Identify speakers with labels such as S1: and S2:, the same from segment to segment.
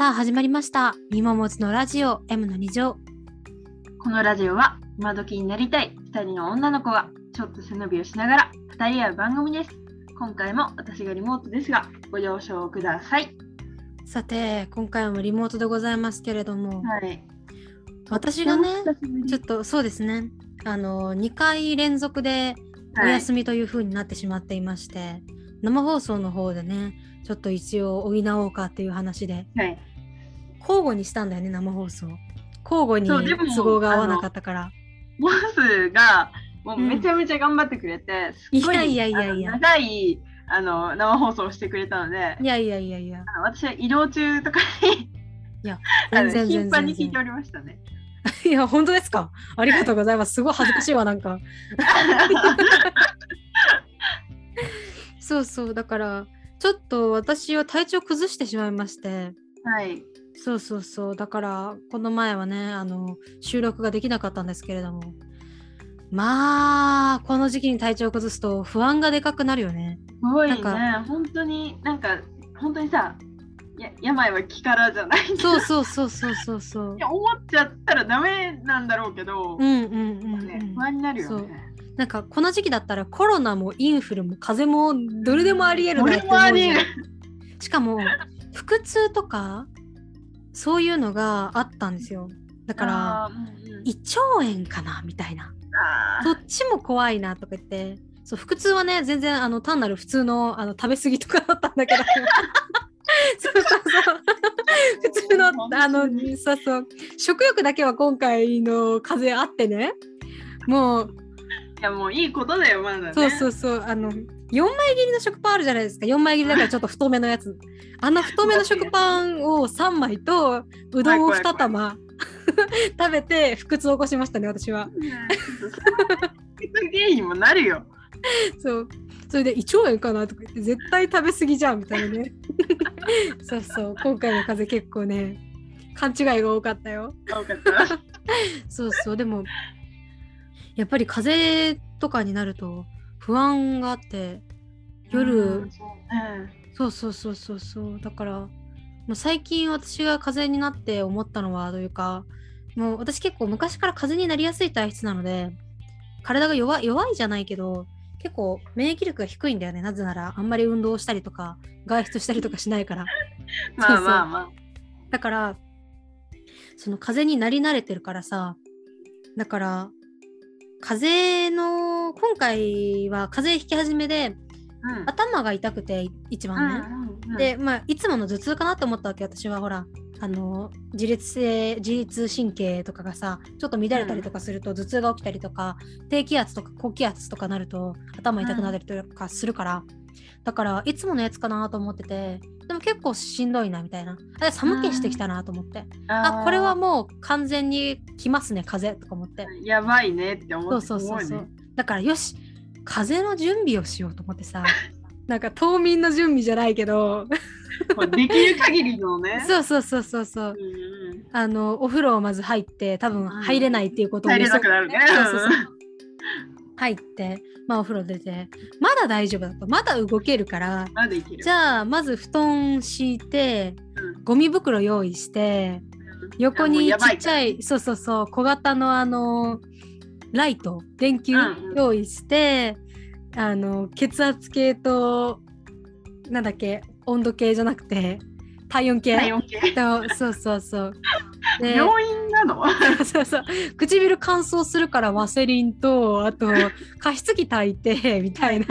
S1: さあ始まりました。みももつのラジオ M の2乗。
S2: このラジオは今時になりたい2人の女の子がちょっと背伸びをしながら語り合う番組です。今回も私がリモートですがご了承ください。
S1: さて、今回もリモートでございますけれども、
S2: はい。
S1: 私がね、ちょっとそうですね、あの、2回連続でお
S2: はい
S1: 休みという風になってしまっていまして、生放送の方でね、ちょっと一応補おうかっていう話で、
S2: はい。
S1: 交互にしたんだよね、生放送。交互に都合が合わなかったから。
S2: ボスがもうめちゃめちゃ頑張ってくれて、すっごい
S1: いやいやいや
S2: 長いあの生放送をしてくれたので、
S1: いやいやいやいや、
S2: 私は移動中とかに あ
S1: 全
S2: の
S1: 然全然
S2: 頻繁に聞いておりましたね。
S1: いや、本当ですか？ありがとうございます。すごい恥ずかしいわ、なんか。そうそう、だから、ちょっと私は体調崩してしまいまして、
S2: はい。
S1: そうそうそう、だから、この前はね、あの、収録ができなかったんですけれども、まあ、この時期に体調を崩すと不安がでかくなるよね。
S2: すごいね
S1: なん、
S2: 本当になんか本当にさ、や病は気からじゃない
S1: そうそうそうそうそうそう
S2: い。や思っちゃったらダメなんだろうけど、
S1: うんうんうん、う
S2: ね
S1: ん。
S2: 不安になるよね。
S1: なんかこの時期だったらコロナもインフルも風邪もどれでもありえるなって思う。しかも腹痛とかそういうのがあったんですよ。だから胃腸炎かなみたいな。
S2: あ
S1: どっちも怖いなとか言って。そう腹痛はね全然あの単なる普通のあの食べ過ぎとかだったんだけど。そうそうそう。普通のあのそうそう。食欲だけは今回の風邪あってね。もう
S2: ーいやもういいことだよまだね。
S1: そうそうそう。あの4枚切りの食パンあるじゃないですか。4枚切りだからちょっと太めのやつ。あの太めの食パンを3枚とうどんを2玉。食べて腹痛を起こしましたね私は。
S2: 原因にもなるよ。
S1: そう。それで胃腸炎かなとか言って絶対食べ過ぎじゃんみたいなね。そうそう。今回の風邪結構ね勘違いが多かったよ。
S2: 多かった。
S1: そうそう。でもやっぱり風邪とかになると不安があって夜、
S2: うんそうね。
S1: そうそうそうそうだからもう最近私が風邪になって思ったのはというかもう私結構昔から風邪になりやすい体質なので体が弱い弱いじゃないけど結構免疫力が低いんだよね。なぜならあんまり運動したりとか外出したりとかしないから。
S2: まあまあま
S1: だからその風邪になり慣れてるからさだから風邪の今回は風邪ひき始めで
S2: あ。うん。
S1: 頭が痛くて一番ね、
S2: うんうんうん
S1: で、まあ、いつもの頭痛かなと思ったわけ私はほら。あの自律性自律神経とかがさちょっと乱れたりとかすると頭痛が起きたりとか、低気圧とか高気圧とかなると頭痛くなったりとかするから、だからいつものやつかなと思っててでも結構しんどいなみたいな。あ寒気してきたなと思って、あ
S2: ー。
S1: これはもう完全に来ますね風邪とか思って。
S2: やばいねって思
S1: そう
S2: って
S1: そうそう。そう、
S2: 思ね。
S1: だからよし風邪の準備をしようと思ってさ なんか冬眠の準備じゃないけど。
S2: できる限りのね。
S1: そうそうそうそうそう。
S2: うんうん
S1: あのお風呂をまず入って多分入れないっていうことを
S2: 入れ
S1: 予測
S2: なくなるね。
S1: そうそうそう入ってまあお風呂出てまだ大丈夫だとまだ動けるから
S2: まだいける。
S1: じゃあまず布団敷いて
S2: うん。
S1: ゴミ袋用意して横にちっちゃいそうそうそう小型のあのライト電球
S2: うんうん。
S1: 用意して、あの血圧計となんだっけ温度計じゃなくて体温計。
S2: 体温計。
S1: とそうそうそう。で
S2: 病院なの？
S1: そうそう唇乾燥するからワセリンとあと加湿器炊いて みたいな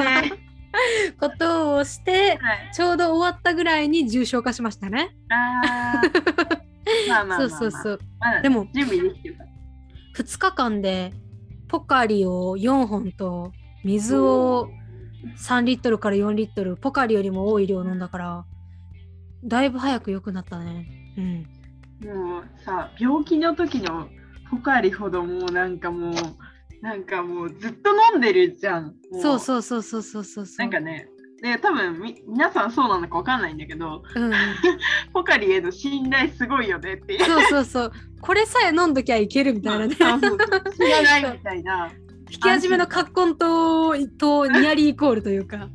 S1: ことをして
S2: はい
S1: ちょうど終わったぐらいに重症化しましたね。
S2: あ あまあまあまあ
S1: そうそうそう。でも
S2: 準備できてるから。
S1: 2日間でポカリを4本と水を3リットルから4リットルポカリよりも多い量飲んだからだいぶ早く良くなったね。うん。
S2: もうさ病気の時のポカリほどもうなんかもうなんかもうずっと飲んでるじゃん。も
S1: そうそうそうそうそうそうそう。
S2: なんかねで多分み皆さんそうなのかわかんないんだけど
S1: うん、
S2: ポカリへの信頼すごいよねっていう。
S1: そうそうそう。これさえ飲んどきゃいけるみたいなね。
S2: そうそうそう知らないみたいな。
S1: 引き始めの葛根ととニアリーイコールというか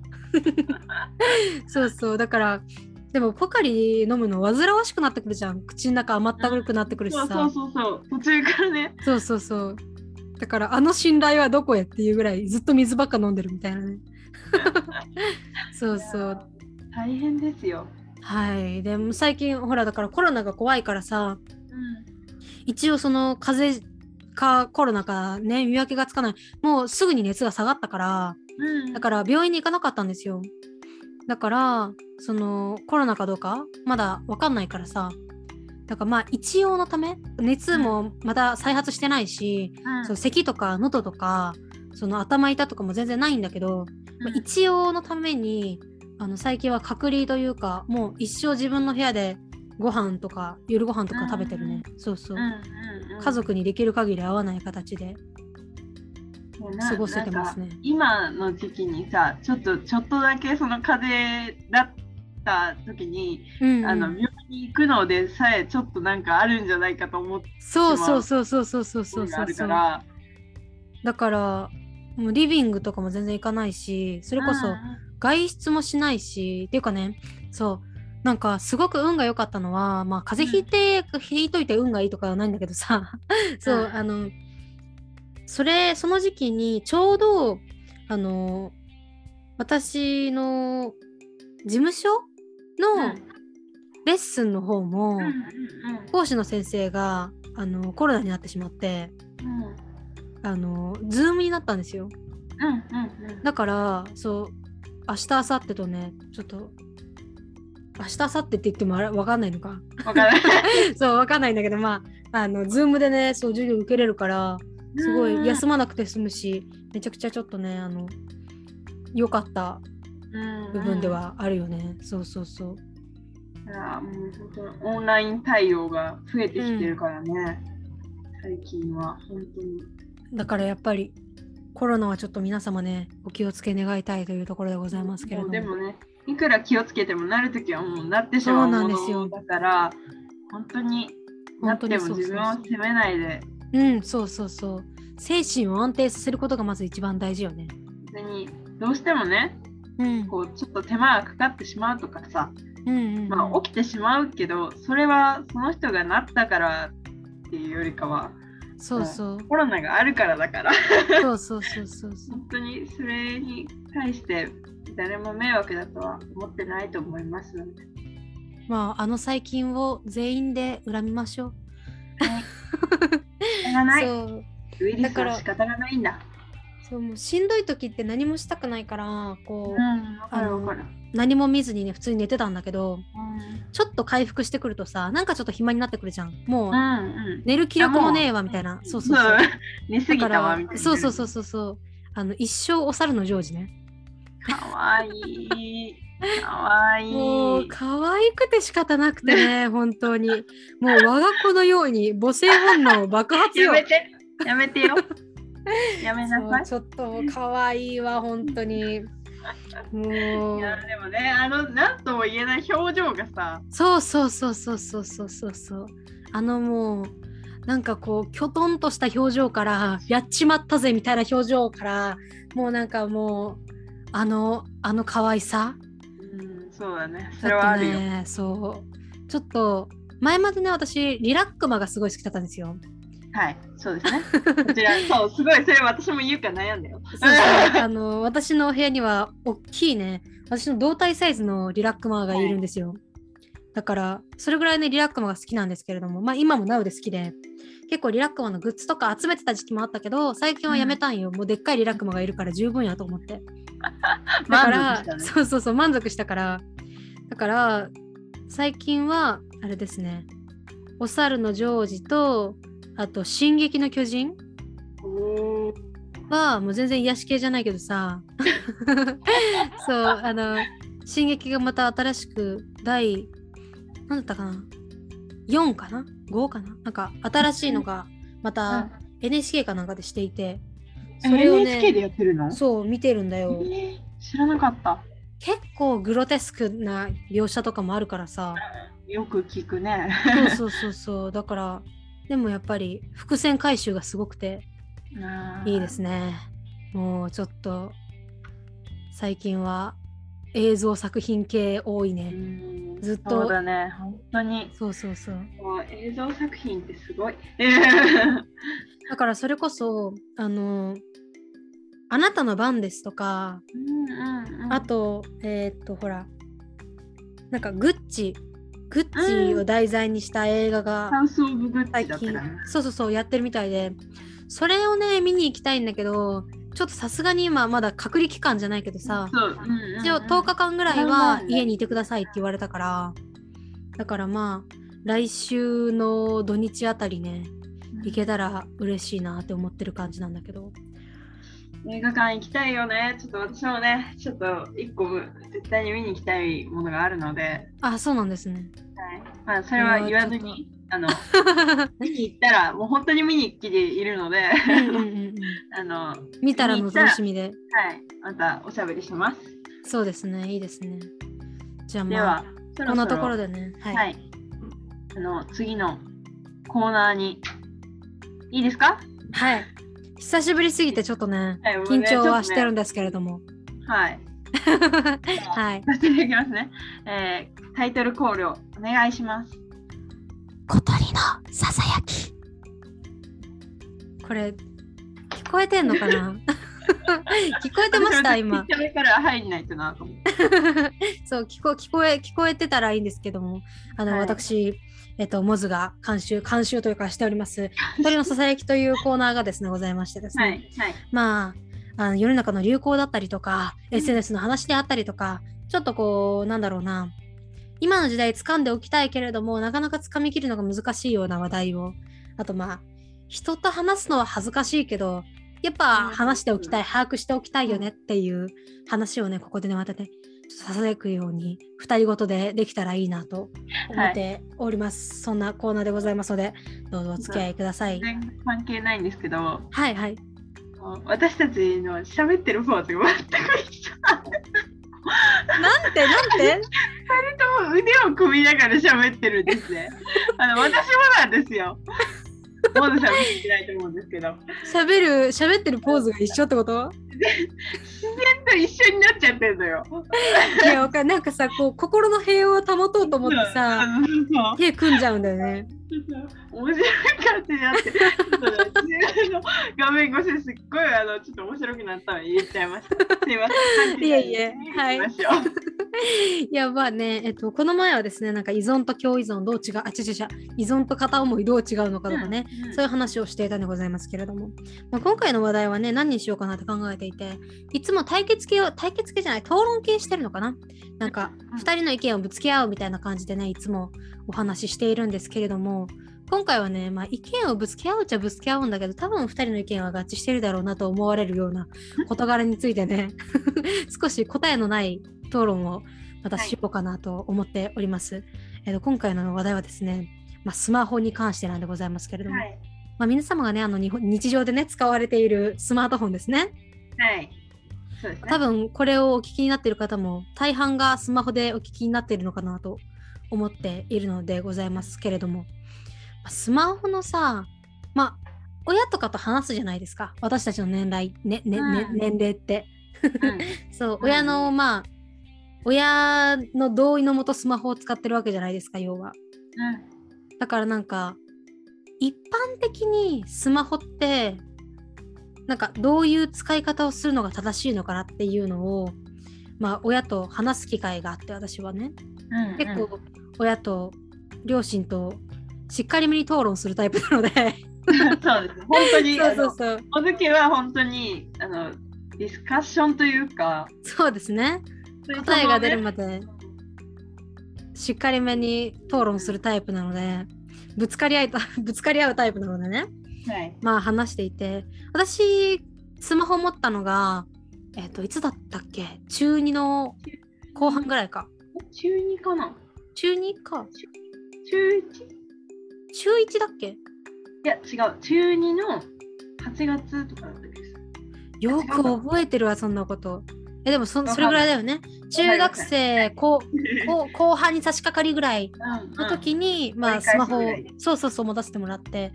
S1: そうそうだからでもポカリ飲むの煩わしくなってくるじゃん。口の中甘ったるくなってくるしさ、
S2: そうそうそう。そう途中からね。
S1: そうそうそう。だからあの信頼はどこへっていうぐらいずっと水ばっか飲んでるみたいなね。そうそう。
S2: 大変ですよ、
S1: はい。でも最近ほらだからコロナが怖いからさ
S2: うん、
S1: 一応その風邪かコロナかね見分けがつかない。もうすぐに熱が下がったから
S2: うん、
S1: だから病院に行かなかったんですよだからそのコロナかどうかまだ分かんないからさ。だからまあ一応のため熱もまだ再発してないし、
S2: うん。
S1: そう咳とか喉とかその頭痛とかも全然ないんだけど、まあ
S2: うん。
S1: 一応のためにあの最近は隔離というかもう一生自分の部屋でご飯とか夜ご飯とか食べてるね、そうそう、
S2: うんうんうん、
S1: 家族にできる限り会わない形で。
S2: な
S1: 過ごせてますね。
S2: 今の時期にさちょっとちょっとだけその風邪だった時に、
S1: うんうん。
S2: あの病院に行くのでさえちょっとなんかあるんじゃないかと思って
S1: そうそうそうそうそうそうそう
S2: がある
S1: そう
S2: から。
S1: だからもうリビングとかも全然行かないしそれこそ外出もしないしっていうかねそう。なんかすごく運が良かったのはまあ風邪ひいて、ひいといて運がいいとかはないんだけどさ。そう、
S2: うん
S1: あのそれその時期にちょうどあの私の事務所
S2: うん。
S1: のレッスンの方も、講師の先生があのコロナになってしまって
S2: うん。
S1: あのズームになったんですよ。だからそう明日明後日とねちょっと明日明後日って言ってもあれ分かんないのか。
S2: わからない。
S1: そう分かんないんだけどまああのズームでねそう授業受けれるからすごい休まなくて済むしめちゃくちゃちょっとねあの良かった部分ではあるよね、そうそうそう。
S2: いやもう本当オンライン対応が増えてきてるからね、最近は本当に。
S1: だからやっぱりコロナはちょっと皆様ねお気をつけ願いたいというところでございますけれども。
S2: でもね、いくら気をつけてもなるときはもうなってしまうも
S1: んですよ
S2: のだから、本当になっても自分を責めないで、
S1: うんそうそうそう。精神を安定させることがまず一番大事よね。
S2: 別にどうしてもね、
S1: うん。
S2: こうちょっと手間がかかってしまうとかさ、
S1: うんうんうん。
S2: まあ、起きてしまうけど、それはその人がなったからっていうよりかは、
S1: そうそう。
S2: コロナがあるからだから、
S1: そうそうそうそうそう。
S2: 本当にそれに対して誰も迷惑だとは思ってないと思います。ので。
S1: まああの細菌を全員で恨みましょう。
S2: 仕方 がない。
S1: そう
S2: ウイル
S1: だから
S2: スは仕方がないんだ。
S1: そうもうしんどい時って何もしたくないからこう、
S2: うん、わかかる。
S1: 何も見ずにね普通に寝てたんだけど
S2: うん
S1: ちょっと回復してくるとさなんかちょっと暇になってくるじゃんもう、
S2: うんうん。
S1: 寝る気力もねえわみたいなそうそうそう
S2: 寝すぎたわみたいな。
S1: そうそうそうそうそうあの一生お猿のジョージね
S2: かわいい。かわいい。
S1: もう可愛くて仕方なくてね 本当にもう我が子のように母性本能爆発よ
S2: やめて。やめてよ。やめなさい。
S1: ちょっと可愛いわ本当にも
S2: いうやでもね、あの、なんとも言えない表情がさ、
S1: そうそうそうそうそうそうそうそうあのもうなんかこうきょとんとした表情からやっちまったぜみたいな表情からもうなんかもうあのあの可愛さ
S2: うん、そうだね。それはあるよ。
S1: ねそうちょっと前までね私リラックマがすごい好きだったんですよ
S2: はい、そうですね。こちら、そう、すごい、それ私も言うか悩んだよ。
S1: そうそうあの私の部屋には大きいね私の胴体サイズのリラックマがいるんですよ、だからそれぐらいねリラックマが好きなんですけれどもまあ今もなおで好きで結構リラックマのグッズとか集めてた時期もあったけど最近はやめたんよ、もうでっかいリラックマがいるから十分やと思って。だか
S2: 満
S1: ら、
S2: ね。
S1: そうそうそう満足したから。だから最近はあれですね。お猿のジョージとあと「進撃の巨人」はもう全然癒し系じゃないけどさ。そうあの進撃がまた新しく第何だったかな？4かな？5かな？なんか新しいのがまた NHK かなんかでしていて。それを
S2: NHK で
S1: ね
S2: やってるの？
S1: そう見てるんだよ。
S2: えー知らなかった。
S1: 結構グロテスクな描写とかもあるからさ。
S2: よく聞くね。
S1: そうそうそうそう。だからでもやっぱり伏線回収がすごくていいですね。もうちょっと最近は映像作品系多い
S2: う
S1: ね。
S2: ん。
S1: ずっと
S2: そうだね、本当に。
S1: そうそうそう
S2: もう映像作品ってすごい。
S1: だからそれこそあの「あなたの番です」とか
S2: うんうんうん
S1: あとえーっとほらなんかグッチグッチを題材にした映画が最近。そうそうそうやってるみたいでそれをね見に行きたいんだけどちょっとさすがに今まだ隔離期間じゃないけどさ
S2: そう、うんうんうん
S1: 一応10日間ぐらい
S2: うん
S1: は
S2: うん
S1: 家にいてくださいって言われたからだからまあ来週の土日あたりね行けたら嬉しいなって思ってる感じなんだけど。
S2: 映画館行きたいよね。ちょっと私もね、ちょっと一個絶対に見に行きたいものがあるので、
S1: あそうなんですね。
S2: はい、まあそれは言わずに、あの 見に行ったらもう本当に見に行きでいるので、あのは
S1: 見たらの楽しみで
S2: い、またおしゃべりします。
S1: そうですねいいですねじゃあまあ
S2: そ
S1: こんなところでねはい、
S2: はい、あの次のコーナーにいいですか？
S1: はい久しぶりすぎてちょっとね
S2: はいね
S1: 緊張はしてるんですけれども、
S2: とねはい。
S1: はい
S2: ね。えータイトルコールをお願いします。
S1: 小鳥のささやき。これ聞こえてんのかな？聞こえてました？今。
S2: 入んないとなと思って。
S1: そう聞こ聞こえ聞こえてたらいいんですけども。あの、
S2: はい。
S1: 私えっとモズが監修監修というかしております。鳥のささやきというコーナーがですねございましてですね、
S2: はいはい。
S1: まああの世の中の流行だったりとか SNS の話であったりとかちょっとこうなんだろうな今の時代掴んでおきたいけれどもなかなか掴みきるのが難しいような話題を。あとまあ人と話すのは恥ずかしいけどやっぱ話しておきたい把握しておきたいよねっていう話をねここでねまたねささやくように二人ごとでできたらいいなと思っております、そんなコーナーでございますのでどうぞお付き合いください、
S2: 全然関係ないんですけど、
S1: はいはい。
S2: 私たちの喋ってるポーズが全く一緒。
S1: なんてなんて？
S2: とも腕を組みながら喋ってるんですね。あの私もなんですよ。モードさん見てないと思うんですけど、
S1: 喋る喋ってるポーズが一緒ってこと？
S2: 自然と一緒になっちゃってるのよ。
S1: いやわかんなんかさこう心の平和を保とうと思ってさ手組んじゃうんだよね
S2: 面白い感じになって、ちょっとね自分の画面越しですっごいあのちょっと面白くなったので言っちゃいました。すいません。
S1: いえいえはい。いやまあねえっとこの前はですねなんか依存と共依存どう違うあちちち依存と片思いどう違うのかとかね、そういう話をしていたんでございますけれども、まあ、今回の話題はね何にしようかなって考えていていつも対決系を対決系じゃない討論系してるのかな。なんか
S2: うん
S1: 2人の意見をぶつけ合うみたいな感じでねいつもお話ししているんですけれども今回はね、まあ、意見をぶつけ合うっちゃぶつけ合うんだけど多分2人の意見は合致してるだろうなと思われるような事柄についてね 少し答えのない討論をまたしようかなと思っております。えーと今回の話題はですね、まあ、スマホに関してなんでございますけれども、
S2: はい。
S1: まあ、皆様がねあの日常でね使われているスマートフォンですね
S2: はい。そうですね。
S1: 多分これをお聞きになっている方も大半がスマホでお聞きになっているのかなと思っているのでございますけれども。まあスマホのさまあ親とかと話すじゃないですか。私たちの年代、ねねね
S2: うん。
S1: 年齢って。
S2: うん。
S1: そう、
S2: うん
S1: 親のまあ親の同意のもとスマホを使ってるわけじゃないですか要は。だからなんか一般的にスマホってなんかどういう使い方をするのが正しいのかなっていうのをまあ親と話す機会があって私はね
S2: うん。うん
S1: 結構親と両親としっかりめに討論するタイプなので
S2: そうです。本当に。
S1: そうそうそう
S2: おずきは本当にあのディスカッションというか、
S1: そうですね答えが出るまでしっかりめに討論するタイプなのでぶつかり合いた ぶつかり合うタイプなのでね
S2: はい。
S1: まあ話していて私スマホ持ったのがえっ、といつだったっけ？中2の後半ぐらいか。
S2: 中二かな？
S1: 中2か。
S2: 中一？
S1: 中1だっけ？
S2: いや違う。中二の8月とかだったです。
S1: よく覚えてるわそんなこと。えでもそそれぐらいだよね。中学生後後後半に差し掛かりぐらいの時
S2: に、
S1: に、まあ
S2: 折り返し
S1: スマホをそうそうそう持たせてもらって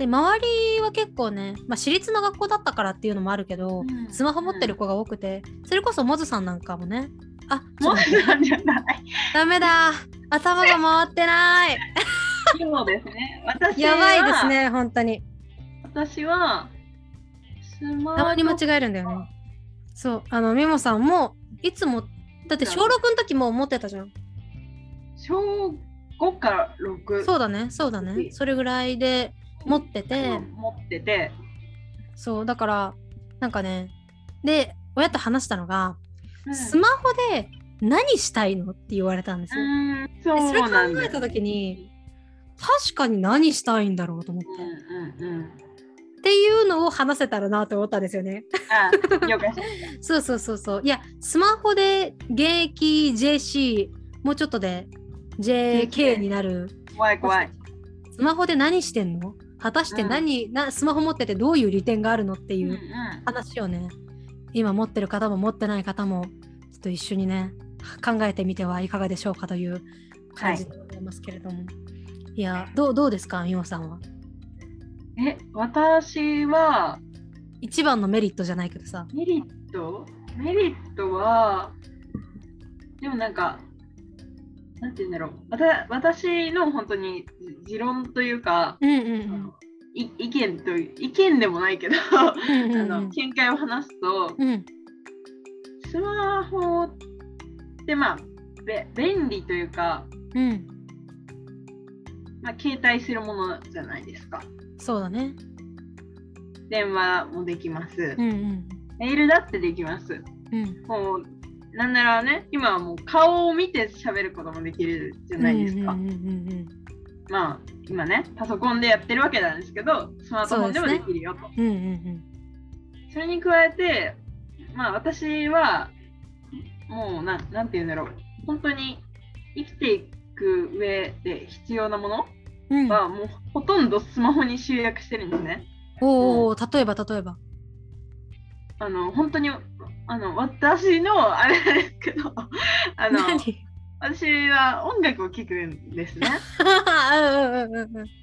S1: で周りは結構ね、まあ、私立の学校だったからっていうのもあるけど、
S2: うん
S1: スマホ持ってる子が多くてそれこそモズさんなんかもねあちょ
S2: もう
S1: っと待って
S2: なんじゃない。
S1: ダメだ頭が回ってない。
S2: そうですね。私は
S1: やばいです。ね、本当に。
S2: 私は、スマ
S1: たまに間
S2: ー
S1: 違えるんだよね。そう、あの、メモさんも、いつも、だって小6の時も持ってたじゃん。
S2: ト小5から6
S1: そうだね、そうだね。それぐらいで持ってて、
S2: 持ってて、
S1: そう、だから、なんかね、で、親と話したのが、
S2: うん
S1: スマホで何したいのって言われたんですよ。
S2: そ
S1: それ考えた時に、確かに何したいんだろうと思って。
S2: うんうんうん。
S1: っていうのを話せたらなと思ったんですよね。そうそうそうそう。いや、スマホで現役 JC、もうちょっとで JK になる。
S2: た。怖い怖い。
S1: スマホで何してんの？果たして何、な、スマホ持っててどういう利点があるのっていう
S2: うんうん
S1: 話をね、今持ってる方も持ってない方も、ちょっと一緒にね、考えてみてはいかがでしょうかという感じでございますけれども。い、や、どうどうですか、みおさんは？
S2: え、私は、
S1: 一番のメリットじゃないけどさ。
S2: メリット？メリットは、でもなんか、なんて言うんだろう。私の本当に持論というか、
S1: うんうん
S2: い意見という、意見でもないけど、
S1: うん。うんうんうん
S2: あの見解を話すと、
S1: うん
S2: スマホってまあ、べ便利というか、
S1: うん。
S2: まあ、携帯するものじゃないですか。
S1: そうだね。
S2: 電話もできます。
S1: うんうん。
S2: メールだってできます。
S1: うん。
S2: もう、なんならね、今はもう顔を見て喋ることもできるじゃないですか。
S1: うんうんうん
S2: まあ、今ね、パソコンでやってるわけなんですけど、スマートフォンでも
S1: で
S2: きるよと。
S1: うん。うんうん
S2: それに加えて、まあ私は、もうな、なんて言うんだろう、本当に生きていく上で必要なもの
S1: うん。うん、
S2: は、もうほとんどスマホに集約してるんですね。
S1: おお、例えば例えば。
S2: あの、本当に、あの、私の、あれですけど、あの、
S1: 何？
S2: 私は音楽を聴くんですね。
S1: うんうんうんうん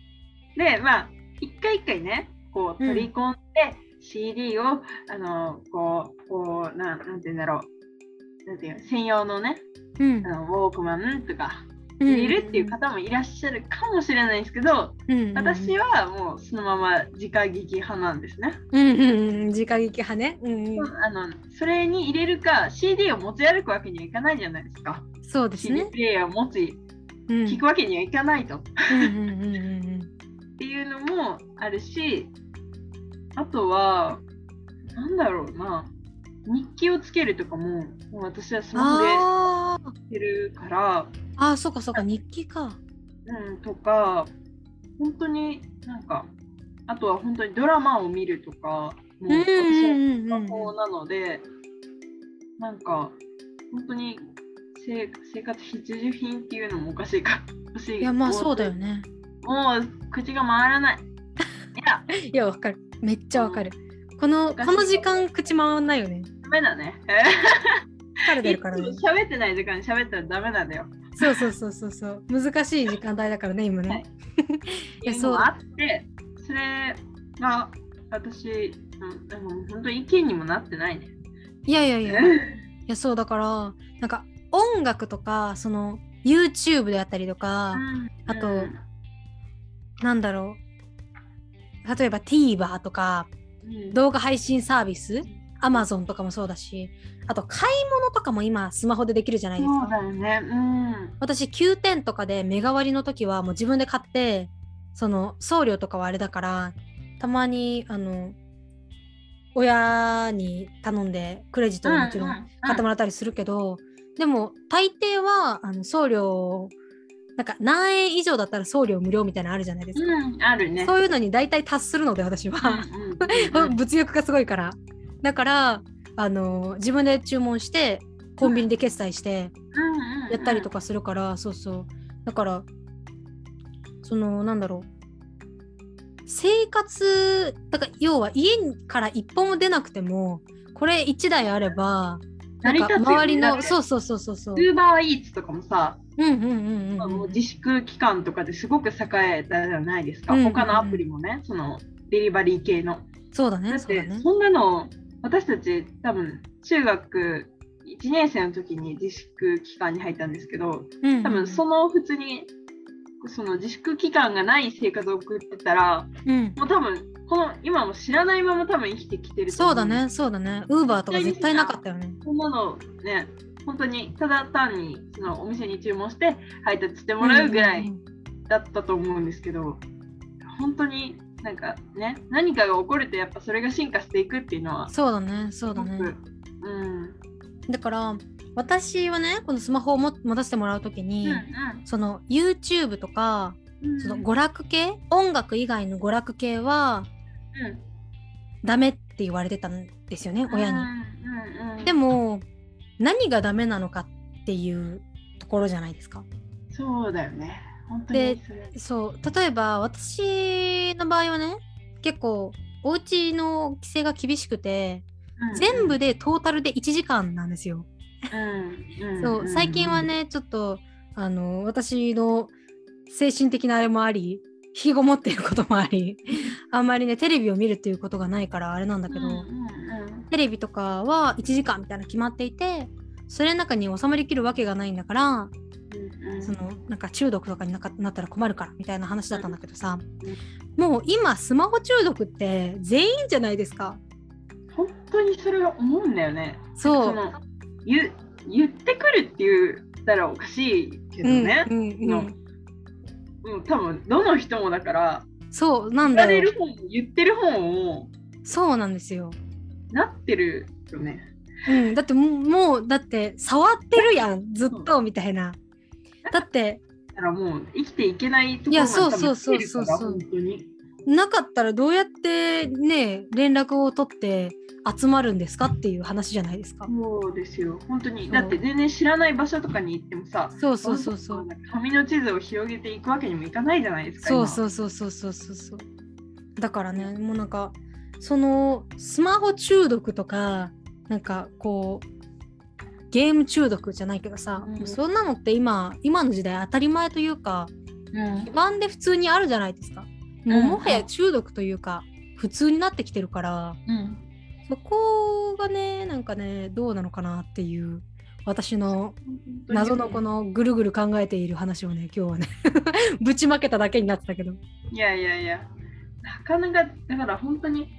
S2: で、まあ、一回一回ね、こう
S1: うん
S2: 取り込んで、CD を、あの、こう、こう、なん、なんて言うんだろう。なんていうの専用のね、
S1: うん
S2: あのウォークマンとか
S1: うん
S2: いるっていう方もいらっしゃるかもしれないんですけど、
S1: うんうんうん
S2: 私はもうそのまま直撃派なんですね。
S1: うんうんうん直撃派ね。うんうん
S2: あのそれに入れるか CD を持ち歩くわけにはいかないじゃないですか。
S1: そうです
S2: CD
S1: ね。
S2: プレイヤーを持ち
S1: うん
S2: 聞くわけにはいかないと。っていうのもあるし、あとは、なんだろうな、日記をつけるとかも、もう私はスマホでや
S1: あー
S2: ってるから、
S1: あー、そうかそうか、日記か。
S2: うん、とか、本当になんか、あとは本当にドラマを見るとか、もう
S1: うんうん
S2: 私は
S1: うんうん
S2: スマホなので、なんか、本当に生生活必需品っていうのもおかしいか。私
S1: いや、まあそうだよ
S2: ね。
S1: ね。
S2: もう口が回らない。いや、
S1: いや、わかる。めっちゃわかる。この、この時間、口回んないよね。
S2: ダメだね。
S1: 疲れてるからね
S2: 喋ってない時間に喋ったらダメなんだよ。
S1: そうそうそうそうそう。難しい時間帯だからね、今ね。いや、そう
S2: あって、それが私、うん、でも本当に意見にもなってないね。
S1: いやいやいや。いや、そうだから、なんか、音楽とか、その、YouTube であったりとか、あと
S2: うん
S1: なんだろう。例えば TVer とか、
S2: うん
S1: 動画配信サービス？Amazon とかもそうだしあと買い物とかも今スマホでできるじゃないです
S2: そう
S1: か
S2: だよね。うん。
S1: 私9点とかで目代わりの時はもう自分で買ってその送料とかはあれだからたまにあの親に頼んでクレジットでもちろん買ってもらったりするけど、でも大抵はあの送料なんか何円以上だったら送料無料みたいなのあるじゃないですか、
S2: うん、あるね。
S1: そういうのに大体達するので私は、
S2: うんうんうん
S1: 物欲がすごいからだからあの自分で注文してコンビニで決済してやったりと
S2: か。
S1: かするから、そうそう。だからそのなんだろう。生活だから要は家から一歩も出なくてもこれ1台あればなんか周りの
S2: だって
S1: そうそうそうそうそう。
S2: ウーバーイーツとかもさ、
S1: うんうんうんうんうん。
S2: もう自粛期間とかですごく栄えたじゃないですか。
S1: うんうんうん。
S2: 他のアプリもね、そのデリバリー系の。
S1: そうだね。
S2: だって
S1: そ
S2: んなの私たち多分中学1年生の時に自粛期間に入ったんですけど、
S1: うん。
S2: 多分その普通にその自粛期間がない生活を送ってたら、
S1: うん。
S2: もう多分この今も知らないまま多分生きてきてる
S1: そうだねそうだね。ウーバーとか絶対なかったよね。
S2: こんなのね、本当にただ単にそのお店に注文して配達してもらうぐらい
S1: うんうん。
S2: だったと思うんですけど、本当になんかね、何かが起こるとやっぱそれが進化していくっていうのは、
S1: そうだねそうだね
S2: うん。
S1: だから私はねこのスマホをも持たせてもらう時
S2: うん
S1: に、その YouTube とか
S2: うん
S1: その娯楽系？音楽以外の娯楽系は
S2: うん
S1: ダメって言われてたんですよね親に。
S2: うんうんうん
S1: でも何がダメなのかっていうところじゃないですか。
S2: そうだよね。本当にそ
S1: う例えば私の場合はね結構お家の規制が厳しくて全部でトータルで1時間なんですよ。
S2: うんうん
S1: そう最近は、ねちょっとあの私の精神的なあれもあり引きこもっていることもありあんまりねテレビを見るっていうことがないからあれなんだけど、
S2: うんうんうん。
S1: テレビとかは1時間みたいなの決まっていてそれの中に収まりきるわけがないんだから
S2: うんうん
S1: そのなんか中毒とかになかなったら困るからみたいな話だったんだけどさもう今スマホ中毒って全員じゃないですか。
S2: 本当にそれは思うんだよね。
S1: そう
S2: の言言ってくるって言ったらおかしいけどね。
S1: うんうんうん
S2: のうん、多分どの人もだから
S1: そうなんだよ
S2: 言ってる方も
S1: そうなんですよ。
S2: なってるよね。
S1: うん、だってもうだって触ってるやんずっとみたいな。だって
S2: だからもう生きていけないところ
S1: いや
S2: まで多分
S1: そうそう
S2: 来てるから本当に。
S1: なかったらどうやってね連絡を取って集まるんですかっていう話じゃないですか。
S2: そうですよ。本当に。だって全然知らない場所とかに行ってもさ、
S1: そうそうそうそう。
S2: 紙の地図を広げていくわけにもいかないじゃないですか。
S1: そう
S2: う。
S1: そうそうそうそうそうそう。だからねもうなんかそのスマホ中毒とかなんかこうゲーム中毒じゃないけどさ、
S2: うん。
S1: そんなのって今今の時代当たり前というか
S2: うん。
S1: 基盤で普通にあるじゃないですか。もうもはや中毒というか普通になってきてるから
S2: うん。
S1: そこがねなんかねどうなのかなっていう私の謎のこのぐるぐる考えている話をね今日はね ぶちまけただけになってたけど。
S2: いやいやいや、なかなか、だから本当に、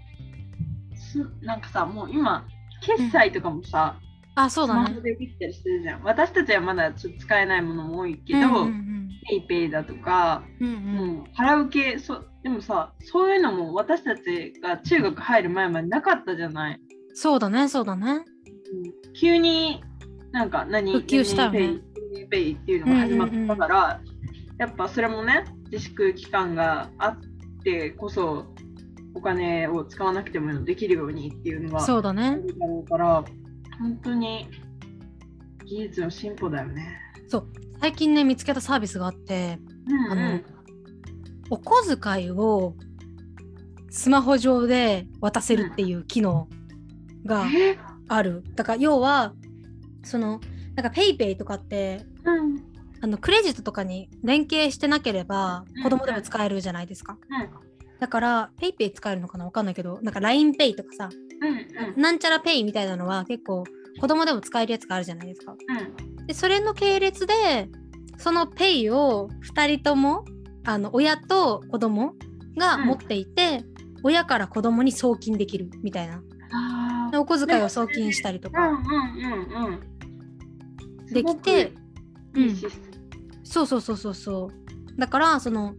S2: すなんかさ、もう今、決済とかもさ、
S1: あそうだね。
S2: スマホでできたりしてるじゃん。私たちはまだちょっと使えないものも多いけど、
S1: うんうん
S2: ペイペイだとか、
S1: うんうん。うん
S2: もう払う系そ、でもさ、そういうのも私たちが中学入る前までなかったじゃない？
S1: そうだねそうだね。
S2: うん。急になんか何
S1: 普及したよね。
S2: ペイペイっていうのが始まったから、やっぱそれもね自粛期間があってこそお金を使わなくてもできるようにっていうのがあ
S1: そうだね。
S2: るだろうから本当に技術の進歩だよね。
S1: 最近ね見つけたサービスがあって
S2: うん
S1: あのお小遣いをスマホ上で渡せるっていう機能が
S2: え
S1: ある。だから要はそのなんかペイペイとかって
S2: うん。
S1: あのクレジットとかに連携してなければ
S2: うん。
S1: 子供でも使えるじゃないですか。
S2: うん。
S1: だから、ペイペイ使えるのかな？わかんないけど、なんか LINEPay とかさ、
S2: うんうん。
S1: なんちゃらペイみたいなのは結構子供でも使えるやつがあるじゃないですか。
S2: うん。
S1: で、それの系列で、そのペイを2人とも、あの親と子供が持っていて、親から子供に送金できるみたいな。お小遣いを送金したりとか。
S2: うんうんうんうん。
S1: できて、
S2: すごくいいシステム。
S1: そうそうそうそうそう。だから、その、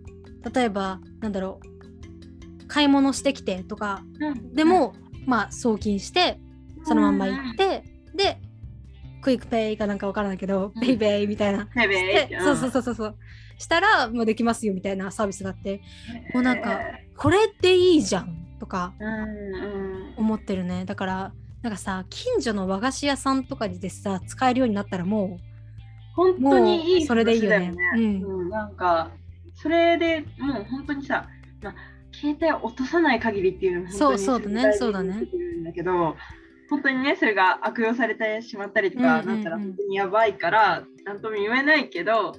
S1: 例えば、なんだろう、買い物してきてとか
S2: うん。
S1: でも、まあ送金してそのまんま行って、でクイックペイかなんかわからないけど、
S2: うん。
S1: ペイペイみたいな。
S2: ペイペイ。
S1: そうそうそうそうそう。したらもうできますよみたいなサービスがあってもうなんかこれっていいじゃんとか
S2: うんうん。
S1: 思ってるね。だからなんかさ近所の和菓子屋さんとかでさ使えるようになったらも
S2: 本当にいい
S1: それでいいよね。
S2: 話だよね。うん。なんかそれでもう本当にさ、まあ、携帯を落とさない限りっていうのも本当に
S1: そうだねそうだね。
S2: だけど本当にねそれが悪用されてしまったりとかなったら本当にやばいから何とも言えないけど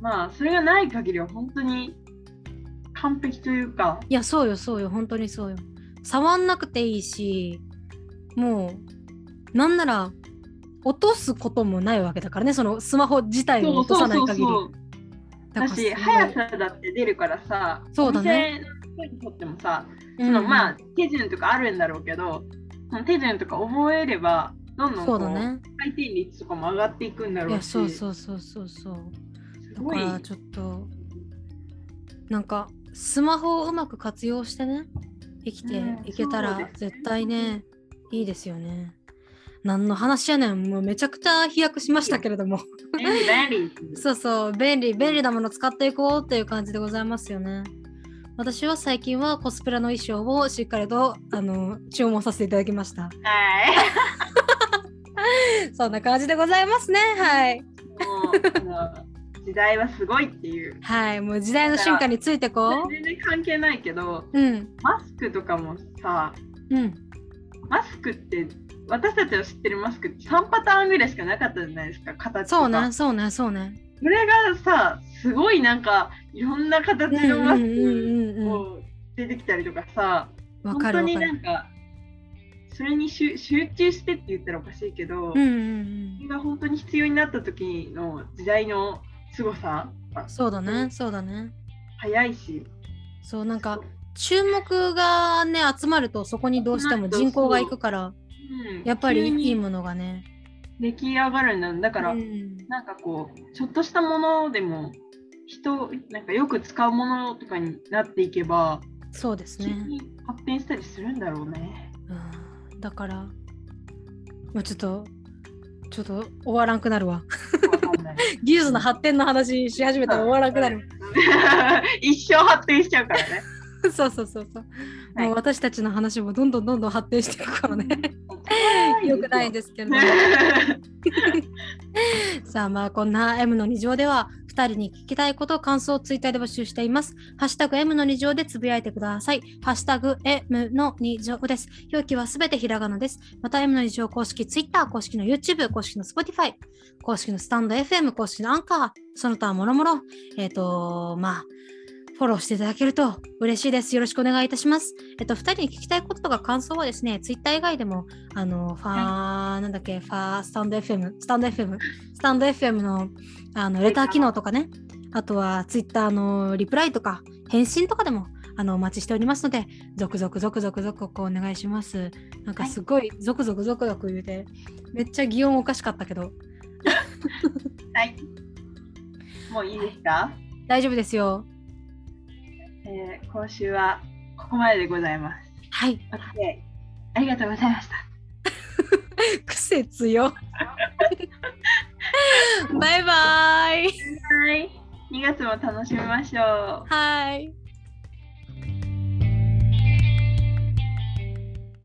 S2: まあそれがない限りは本当に完璧というか。
S1: ういやそうよそうよ本当にそうよ。触んなくていいしもうなんなら落とすこともないわけだからねそのスマホ自体を落とさない限り。だ
S2: し速さだって出るからさ
S1: そうだね
S2: 人にとってもさ
S1: うん
S2: そのまあ手順とかあるんだろうけどその手順とか覚えればどんどんこ
S1: そうだね。
S2: 回転率とかも上がっていくんだろうし
S1: そうそうそうそうそう。だからちょっとなんかスマホをうまく活用してね生きて
S2: うん
S1: いけたら
S2: そうです
S1: 絶対ねいいですよね。何の話やねん。もうめちゃくちゃ飛躍しましたけれども。そうそう。便利便利なもの使っていこうっていう感じでございますよね私は最近はコスプレの衣装をしっかりとあの注文させていただきました。
S2: はい。
S1: そんな感じでございますね。はい。
S2: 時代はすごいっていう。
S1: はい。もう時代の瞬間についてこ
S2: 全然関係ないけど
S1: ううん。
S2: マスクとかもさ
S1: うん。
S2: マスクって私たちの知ってるマスクって3パターンぐらいしかなかったじゃないですか。形とか。
S1: そうねそうねそうね
S2: それがさすごいなんかいろんな形のマス
S1: うんうんうんうん。
S2: クを出てきたりとかさ
S1: わ
S2: 本当になんかそれに集集中してって言ったらおかしいけど、
S1: うん
S2: それが本当に必要になった時の時代の凄さが
S1: そうだねそうだね。
S2: 早いし。
S1: そうなんか注目がね集まるとそこにどうしても人口がいくから
S2: うん。
S1: やっぱりいいものがね
S2: 出来上がるんだだから、
S1: うん。
S2: なんかこうちょっとしたものでも人なんかよく使うものとかになっていけば
S1: そうです
S2: 急
S1: ね、
S2: に発展したりするんだろうね。
S1: うん、だからまあちょっとちょっと終わらんくなるわ。技術の発展の話し始めたら終わらんくなる。
S2: 一生発展しちゃうからね。
S1: そうそうそうそう、
S2: はい
S1: もう私たちの話もどんどんどんどん発展していくからね よくないですけれども さあまあこんな M の2乗では2人に聞きたいこと感想をツイッターで募集しています。ハッシュタグ M の2乗でつぶやいてください。ハッシュタグ M の2乗です。表記はすべてひらがなです。また M の2乗公式 Twitter、公式の YouTube、公式の Spotify、公式のスタンド FM、公式のアンカー、その他もろもろ、えっ、とまあフォローしていただけると嬉しいです。よろしくお願いいたします。えっと、2人に聞きたいこととか感想はですね、ツイッター以外でも、あの、ファー、なんだっけ、ファー、スタンド FM、スタンド FM、スタンド FM の、あの、レター機能とかね、あとはツイッターのリプライとか、返信とかでも、あの、お待ちしておりますので、続々続々続々お願いします。なんかすごい、続々続々言うて、めっちゃ擬音おかしかったけど、
S2: はい。もういいですか、
S1: 大丈夫ですよ。
S2: えー今週はここまででございます。
S1: は
S2: い。ありがとうございました。
S1: 癖強。バイバイ。
S2: はい。2月も楽しみましょう。
S1: はい。